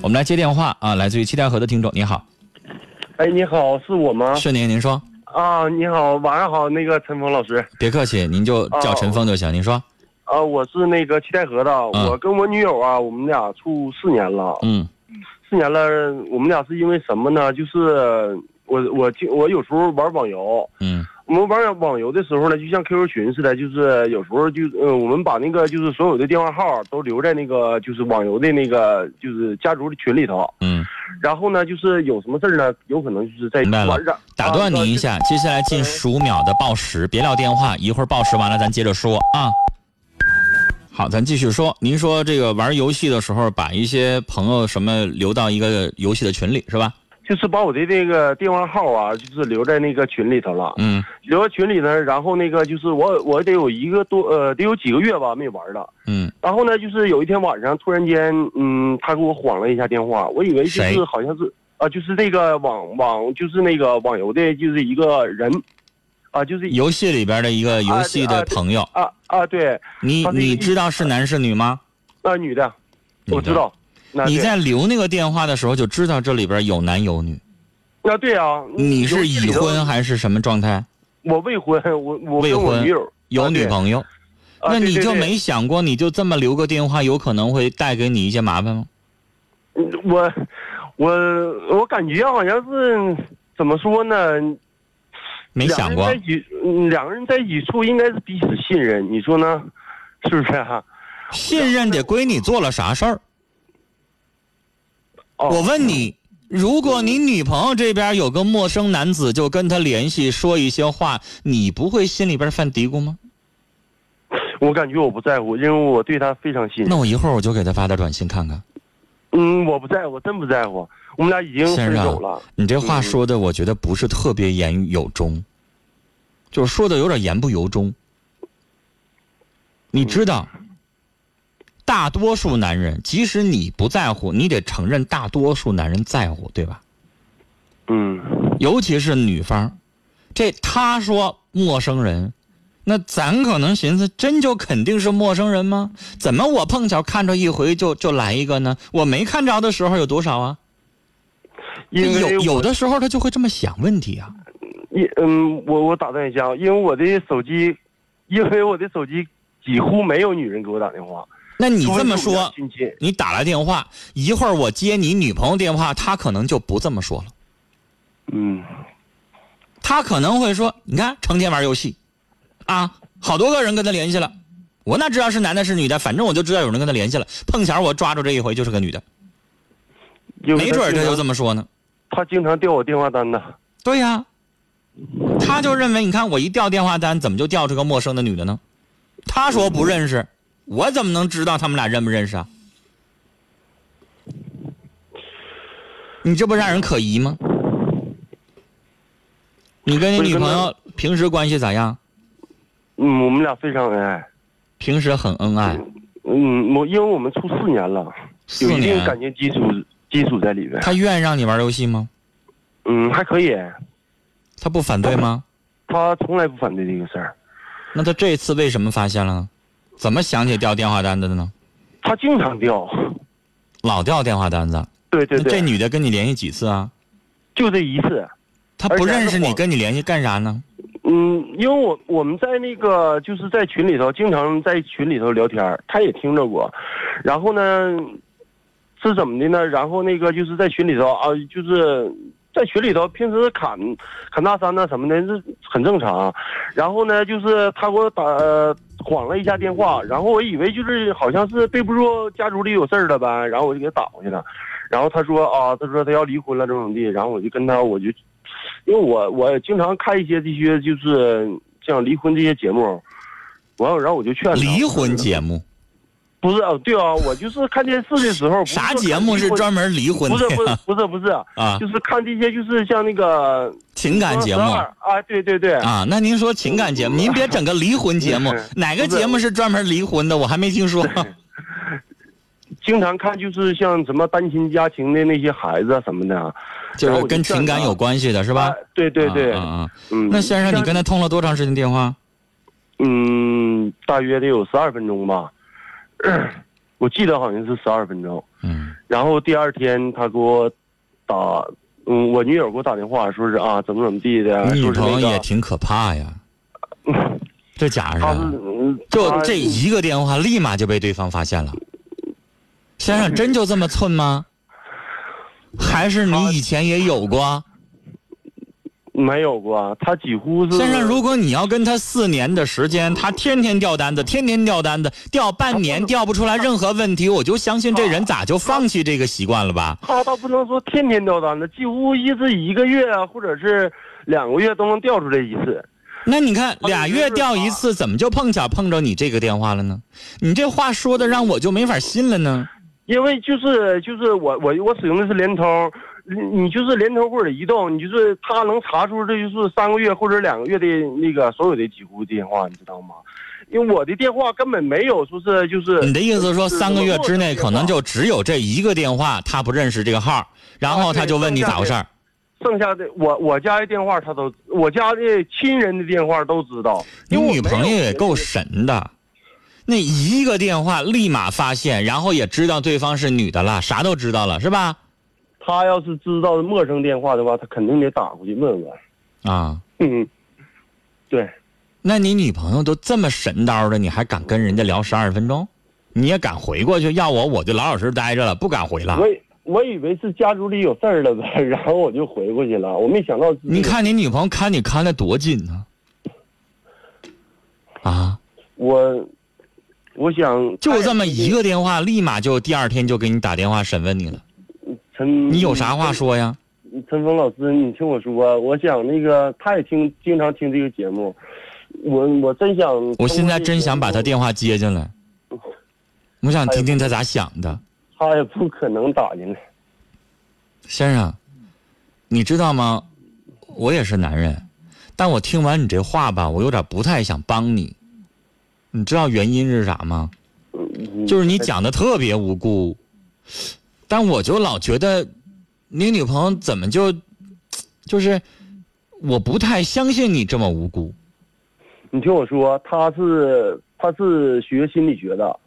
我们来接电话啊，来自于七台河的听众，你好，哎，你好，是我吗？是您，您说，啊，你好，晚上好，那个陈峰老师。别客气，您就叫陈峰就行。您说，啊，我是那个七台河的，嗯我跟我女友啊，我们俩处四年了，嗯四年了，我们俩是因为什么呢？就是我我经我有时候玩网游，嗯我们玩网游的时候呢，就像 QQ 群似的，就是有时候就呃，我们把那个就是所有的电话号都留在那个就是网游的那个就是家族的群里头，嗯，然后呢，就是有什么事儿呢，有可能就是在打断您一下，接下来近十五秒的报时，别撂电话，一会儿报时完了咱接着说啊。好，咱继续说。您说这个玩游戏的时候，把一些朋友什么留到一个游戏的群里是吧？就是把我的这个电话号啊，就是留在那个群里头了。嗯留在群里呢，然后那个就是我我得有一个多呃得有几个月吧没玩了。嗯，然后呢，就是有一天晚上突然间，嗯，他给我晃了一下电话，我以为就是好像是啊、就是那个网网就是那个网游的，就是一个人，啊，就是游戏里边的一个游戏的朋友，啊啊对，你你知道是男是女吗？啊女的我知。道。你在留那个电话的时候就知道这里边有男有女。啊对啊，你是已婚还是什么状态？我未婚，我我未婚有女朋友？啊那你就没想过，你就这么留个电话，有可能会带给你一些麻烦吗？嗯我我我感觉好像是怎么说呢？没想过两个人在一起处应该是彼此信任，你说呢？是不是啊？信任得归你做了啥事儿？哦、我问你，如果你女朋友这边有个陌生男子，就跟他联系说一些话，你不会心里边犯嘀咕吗？我感觉我不在乎，因为我对他非常信任。那我一会儿我就给他发条短信看看。嗯，我不在乎，真不在乎。我们俩已经先生分手了。你这话嗯说的，我觉得不是特别言有中，就是说的有点言不由衷。你知道，大多数男人，即使你不在乎，你得承认大多数男人在乎，对吧？嗯，尤其是女方，这他说陌生人，那咱可能寻思，真就肯定是陌生人吗？怎么我碰巧看着一回就就来一个呢？我没看着的时候有多少啊？因为有有的时候他就会这么想问题啊。因嗯，我我打断一下，因为我的手机，因为我的手机几乎没有女人给我打电话。那你这么说你打来电话，一会儿我接你女朋友电话，她可能就不这么说了。嗯，她可能会说：“你看，成天玩游戏，啊，好多个人跟他联系了，我哪知道是男的是女的，反正我就知道有人跟他联系了。碰巧我抓住这一回就是个女的，没准儿他就这么，么说呢。他经常调我电话单呢。对呀、他就认为你看我一调电话单，怎么就调出个陌生的女的呢？他说不认识，我怎么能知道他们俩认不认识啊？你这不让人可疑吗？你跟你女朋友平时关系咋样？嗯，我们俩非常恩爱。平时很恩爱，嗯，我因为我们处四年了，四有一定年。感情基础基础在里边。他愿意让你玩游戏吗？嗯，还可以，他不反对吗？他从来不反对这个事儿。那他这次为什么发现了呢？怎么想起调电话单子的呢？他经常调。老调电话单子。对对对，这女的跟你联系几次啊？就这一次。她不认识你，跟你联系干啥呢？嗯，因为我我们在那个就是在群里头经常在群里头聊天儿，他也听着过，然后呢是怎么的呢？然后那个就是在群里头啊，就是在群里头平时砍砍大山呐什么的，这很正常。然后呢，就是他给我打、呃晃了一下电话，然后我以为就是好像是备不住家族里有事儿了呗，然后我就给他打过去了。然后他说啊，他说他要离婚了怎么怎么的，然后我就跟他我就。因为我我经常看一些这些就是像离婚这些节目，完了然后我就劝他离婚节目不是哦，对啊，我就是看电视的时候，啥节目是专门离婚不是不是的？不是不是，啊，就是看这些就是像那个情感节目啊，对对对，啊。那您说情感节目，您别整个离婚节目，哪个节目是专门离婚的？我还没听说。经常看就是像什么单亲家庭的那些孩子啊什么的，就是跟情感有关系的是吧啊？对对对，啊啊啊嗯，那先生，你跟他通了多长时间电话？嗯，大约得有十二分钟吧，我记得好像是十二分钟。嗯，然后第二天他给我打，嗯，我女友给我打电话，说是啊，怎么怎么地的，你女朋友，也挺可怕呀，这家他是伙嗯他就这一个电话，立马就被对方发现了。先生，真就这么寸吗？还是你以前也有过？没有过，他几乎是先生，如果你要跟他四年的时间，他天天掉单子，天天掉单子，掉半年掉不出来任何问题，我就相信这人咋就放弃这个习惯了吧？他倒不能说天天掉单子，几乎一直一个月啊，或者是两个月都能掉出来一次。那你看俩月掉一次，怎么就碰巧碰着你这个电话了呢？你这话说的让我就没法信了呢。因为就是就是我我我使用的是联通，你你就是联通或者移动，你就是他能查出这就是三个月或者两个月的那个所有的几户电话，你知道吗？因为我的电话根本没有说是就是你的意思说三个月之内可能就只有这一个电话，他不认识这个号，然后他就问你咋回事儿。剩下的我我家的电话他都我家的亲人的电话都知道。你女朋友也够神的，那一个电话立马发现，然后也知道对方是女的了，啥都知道了，是吧？他要是知道陌生电话的话，他肯定得打过去问问。啊，嗯，对，那你女朋友都这么神叨的，你还敢跟人家聊十二分钟？你也敢回过去？要我我就老老实实待着了，不敢回了我。以我以为是家族里有事儿了呗，然后我就回过去了。我没想到你看你女朋友看你看的多紧呢、啊！我，我想就这么一个电话，立马就第二天就给你打电话审问你了。陈，你有啥话？说呀？陈峰老师，你听我说，我想那个他也听，经常听这个节目，我我真想，我现在真想把他电话接进来，我想听听他咋想的。他也不可能打进来。先生，你知道吗？我也是男人，但我听完你这话吧，我有点不太想帮你。你知道原因是啥吗？嗯就是你讲的特别无辜，但我就老觉得你女朋友怎么就，就是我不太相信你这么无辜。你听我说，她是她是学心理学的，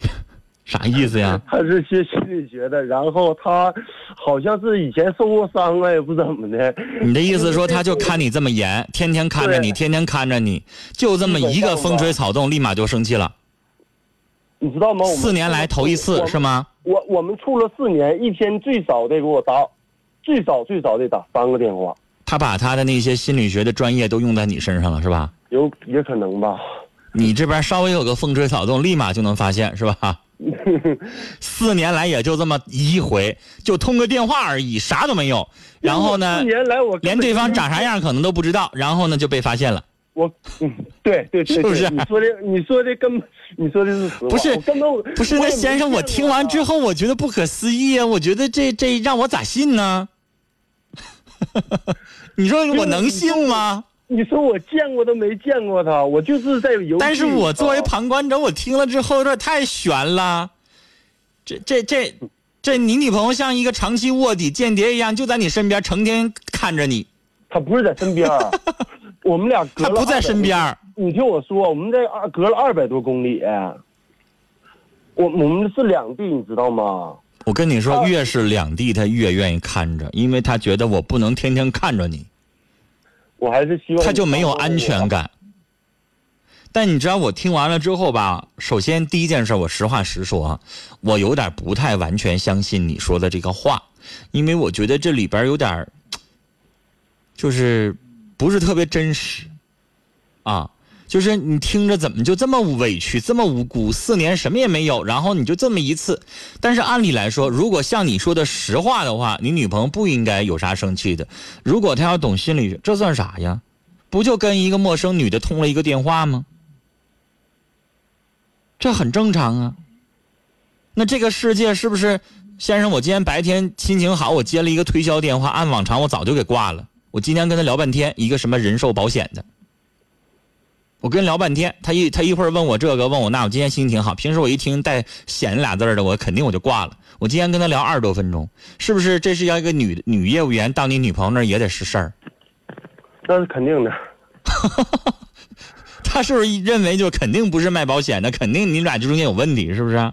啥意思呀？她是学心理学的，然后她好像是以前受过伤啊，也不怎么的。你的意思说他就看你这么严，天天看着你，天天看着你，就这么一个风吹草动，立马就生气了。你知道吗？我们四年来头一次是吗？我我们处了四年，一天最少得给我打，最少最少得打三个电话，他把他的那些心理学的专业都用在你身上了是吧？有也可能吧。你这边稍微有个风吹草动，立马就能发现是吧？四年来也就这么一回，就通个电话而已，啥都没有。然后呢四，年来我连对方长啥样可能都不知道，然后呢就被发现了。我嗯，对对对，是不是你说的你说的根本你说的是实话，不是我根本不是，那先生，我听完之后，我觉得不可思议啊！我觉得这这让我咋信呢？你说我能信吗？你说我见过都没见过他，我就是在游戏里头。但是我作为旁观者，我听了之后有点太悬了。这这这这，你女朋友像一个长期卧底间谍一样，就在你身边，成天看着你，他不是在身边儿，我们俩隔了她不在身边儿。你听我说，我们这二隔了二百多公里，我我们是两地，你知道吗？我跟你说，啊越是两地，他越愿意看着，因为他觉得我不能天天看着你，我还是希望他就没有安全感。但你知道，我听完了之后吧，首先第一件事，我实话实说啊，我有点不太完全相信你说的这个话，因为我觉得这里边有点就是不是特别真实啊。就是你听着怎么就这么委屈，这么无辜？四年什么也没有，然后你就这么一次。但是按理来说，如果像你说的实话的话，你女朋友不应该有啥生气的。如果她要懂心理学，这算啥呀？不就跟一个陌生女的通了一个电话吗？这很正常啊。那这个世界是不是，先生？我今天白天心情好，我接了一个推销电话，按往常我早就给挂了。我今天跟他聊半天，一个什么人寿保险的，我跟人聊半天，他一他一会儿问我这个问我那，我今天心情挺好。平时我一听带“险”俩字儿的，我肯定我就挂了。我今天跟他聊二十多分钟，是不是？这是要一个女女业务员到你女朋友那儿也得是事儿。那是肯定的。他是不是认为就肯定不是卖保险的，肯定你俩这中间有问题，是不是？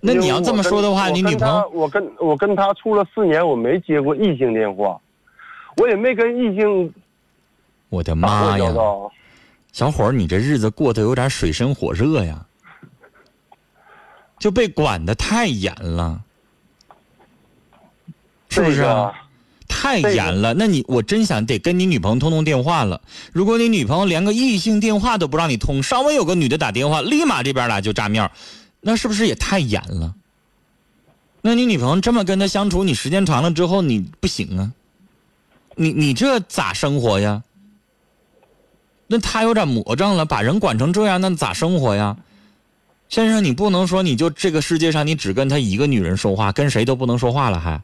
那你要这么说的话，你女朋友，我跟我跟他处了四年，我没接过异性电话，我也没跟异性。我的妈呀！小伙儿，你这日子过得有点水深火热呀，就被管的太严了，是不是啊？太严了。那你我真想得跟你女朋友通通电话了。如果你女朋友连个异性电话都不让你通，稍微有个女的打电话，立马这边俩就炸面那是不是也太严了？那你女朋友这么跟他相处，你时间长了之后你不行啊？你你这咋生活呀？那他有点魔怔了，把人管成这样，那咋生活呀？先生，你不能说你就这个世界上你只跟他一个女人说话，跟谁都不能说话了还？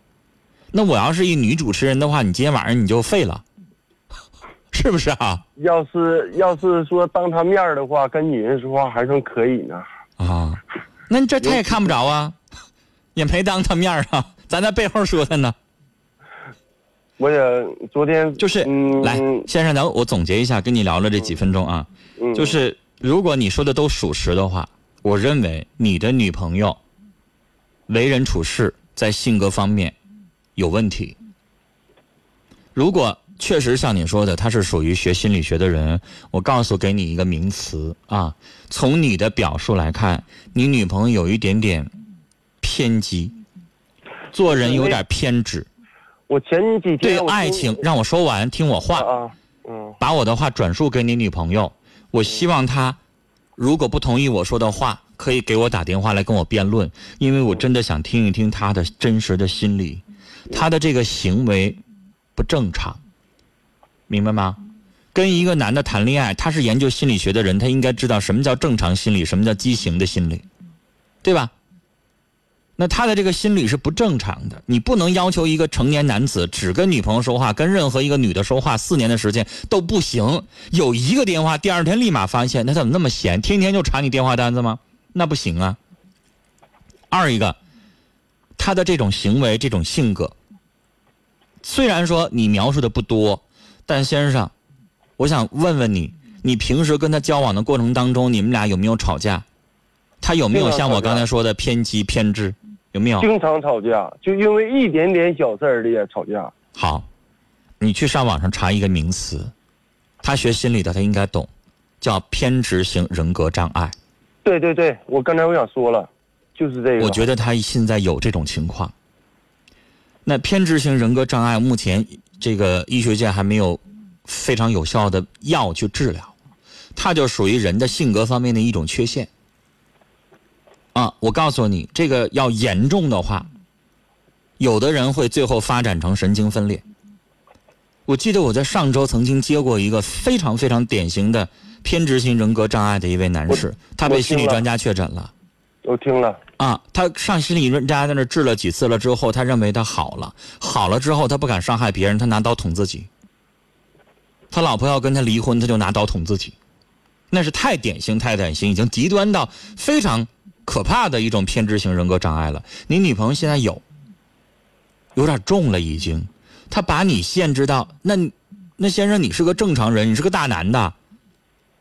那我要是一女主持人的话，你今天晚上你就废了，是不是啊？要是要是说当他面的话，跟女人说话还算可以呢。啊，那这他也看不着啊，也没当他面啊，咱在背后说他呢。我也昨天就是来，先生，咱我总结一下，跟你聊了这几分钟啊，就是如果你说的都属实的话，我认为你的女朋友为人处事在性格方面有问题。如果确实像你说的，她是属于学心理学的人，我告诉给你一个名词啊，从你的表述来看，你女朋友有一点点偏激，做人有点偏执。我前几天对爱情，让我说完，听我话。啊，嗯，把我的话转述给你女朋友。我希望她，如果不同意我说的话，可以给我打电话来跟我辩论，因为我真的想听一听她的真实的心理。她的这个行为不正常，明白吗？跟一个男的谈恋爱，他是研究心理学的人，他应该知道什么叫正常心理，什么叫畸形的心理，对吧？那他的这个心理是不正常的，你不能要求一个成年男子只跟女朋友说话，跟任何一个女的说话四年的时间都不行。有一个电话，第二天立马发现他怎么那么闲，天天就查你电话单子吗？那不行啊。二一个，他的这种行为、这种性格，虽然说你描述的不多，但先生，我想问问你，你平时跟他交往的过程当中，你们俩有没有吵架？他有没有像我刚才说的偏激偏执？有没有经常吵架？就因为一点点小事儿的也吵架。好，你去上网上查一个名词，他学心理的，他应该懂，叫偏执型人格障碍。对对对，我刚才我想说了，就是这个。我觉得他现在有这种情况。那偏执型人格障碍目前这个医学界还没有非常有效的药去治疗，它就属于人的性格方面的一种缺陷。啊，我告诉你，这个要严重的话，有的人会最后发展成神经分裂。我记得我在上周曾经接过一个非常非常典型的偏执型人格障碍的一位男士，他被心理专家确诊了。我听了。啊，他上心理专家在那治了几次了之后，他认为他好了，好了之后他不敢伤害别人，他拿刀捅自己。他老婆要跟他离婚，他就拿刀捅自己，那是太典型太典型，已经极端到非常。可怕的一种偏执型人格障碍了。你女朋友现在有，有点重了已经。她把你限制到那，那先生你是个正常人，你是个大男的，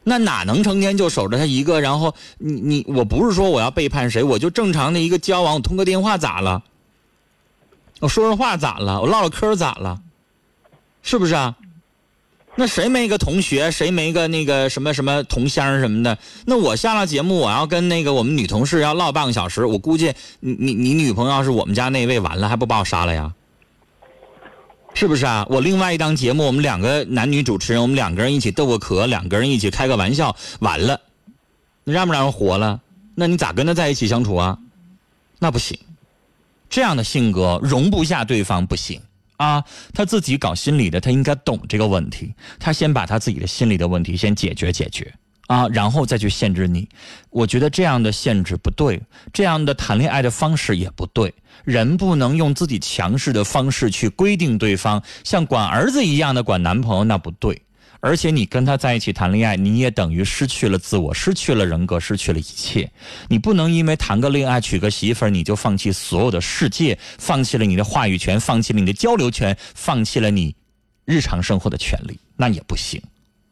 那哪能成天就守着她一个？然后你你我不是说我要背叛谁，我就正常的一个交往，我通个电话咋了？我说说话咋了？我唠唠嗑咋了？是不是啊？那谁没个同学，谁没个那个什么什么同乡什么的？那我下了节目，我要跟那个我们女同事要唠半个小时，我估计你你你女朋友要是我们家那位，完了还不把我杀了呀？是不是啊？我另外一档节目，我们两个男女主持人，我们两个人一起逗个壳，两个人一起开个玩笑，完了，你让不让人活了？那你咋跟他在一起相处啊？那不行，这样的性格容不下对方，不行。啊，他自己搞心理的，他应该懂这个问题。他先把他自己的心理的问题先解决解决啊，然后再去限制你。我觉得这样的限制不对，这样的谈恋爱的方式也不对。人不能用自己强势的方式去规定对方，像管儿子一样的管男朋友，那不对。而且你跟他在一起谈恋爱，你也等于失去了自我，失去了人格，失去了一切。你不能因为谈个恋爱、娶个媳妇儿，你就放弃所有的世界，放弃了你的话语权，放弃了你的交流权，放弃了你日常生活的权利，那也不行，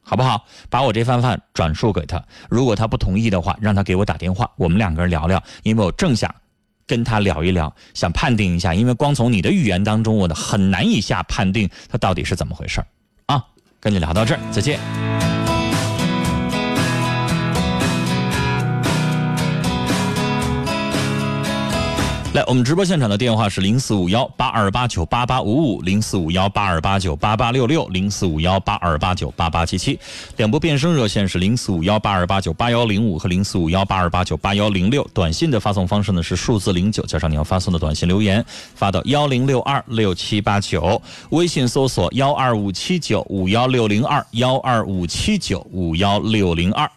好不好？把我这番话转述给他，如果他不同意的话，让他给我打电话，我们两个人聊聊，因为我正想跟他聊一聊，想判定一下，因为光从你的语言当中，我的很难以下判定他到底是怎么回事啊。跟你聊到这儿，再见。来，我们直播现场的电话是零四五幺八二八九八八五五，零四五幺八二八九八八六六，零四五幺八二八九八八七七。两部变声热线是零四五幺八二八九八幺零五和零四五幺八二八九八幺零六。短信的发送方式呢是数字零九加上你要发送的短信留言，发到幺零六二六七八九。微信搜索幺二五七九五幺六零二幺二五七九五幺六零二。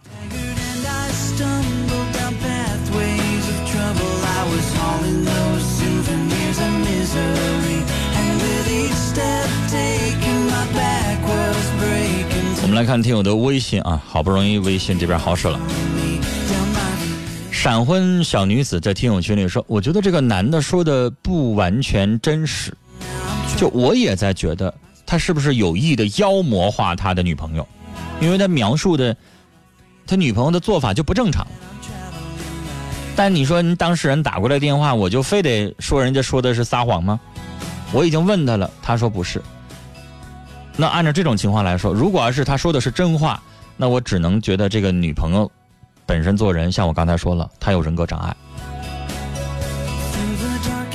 来看听友的微信啊，好不容易微信这边好使了。闪婚小女子在听友群里说：“我觉得这个男的说的不完全真实，就我也在觉得他是不是有意的妖魔化他的女朋友，因为他描述的他女朋友的做法就不正常。但你说当事人打过来电话，我就非得说人家说的是撒谎吗？我已经问他了，他说不是。”那按照这种情况来说，如果要是他说的是真话，那我只能觉得这个女朋友本身做人，像我刚才说了，她有人格障碍。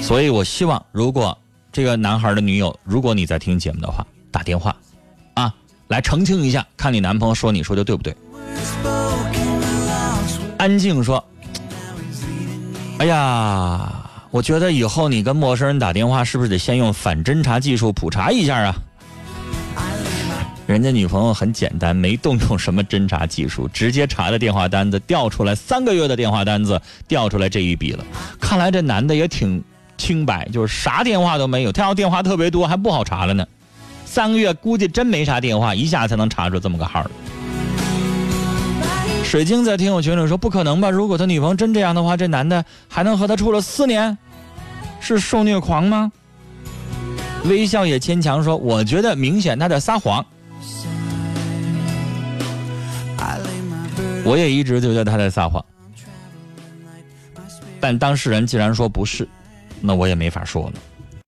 所以我希望，如果这个男孩的女友，如果你在听节目的话，打电话，啊，来澄清一下，看你男朋友说你说的对不对。安静说：“哎呀，我觉得以后你跟陌生人打电话，是不是得先用反侦查技术普查一下啊？”人家女朋友很简单，没动用什么侦查技术，直接查的电话单子调出来，三个月的电话单子调出来这一笔了。看来这男的也挺清白，就是啥电话都没有。他要电话特别多，还不好查了呢。三个月估计真没啥电话，一下才能查出这么个号水晶在听友群里说：“不可能吧？如果他女朋友真这样的话，这男的还能和他处了四年？是受虐狂吗？”微笑也牵强说：“我觉得明显他在撒谎。”我也一直觉得他在撒谎，但当事人既然说不是，那我也没法说了。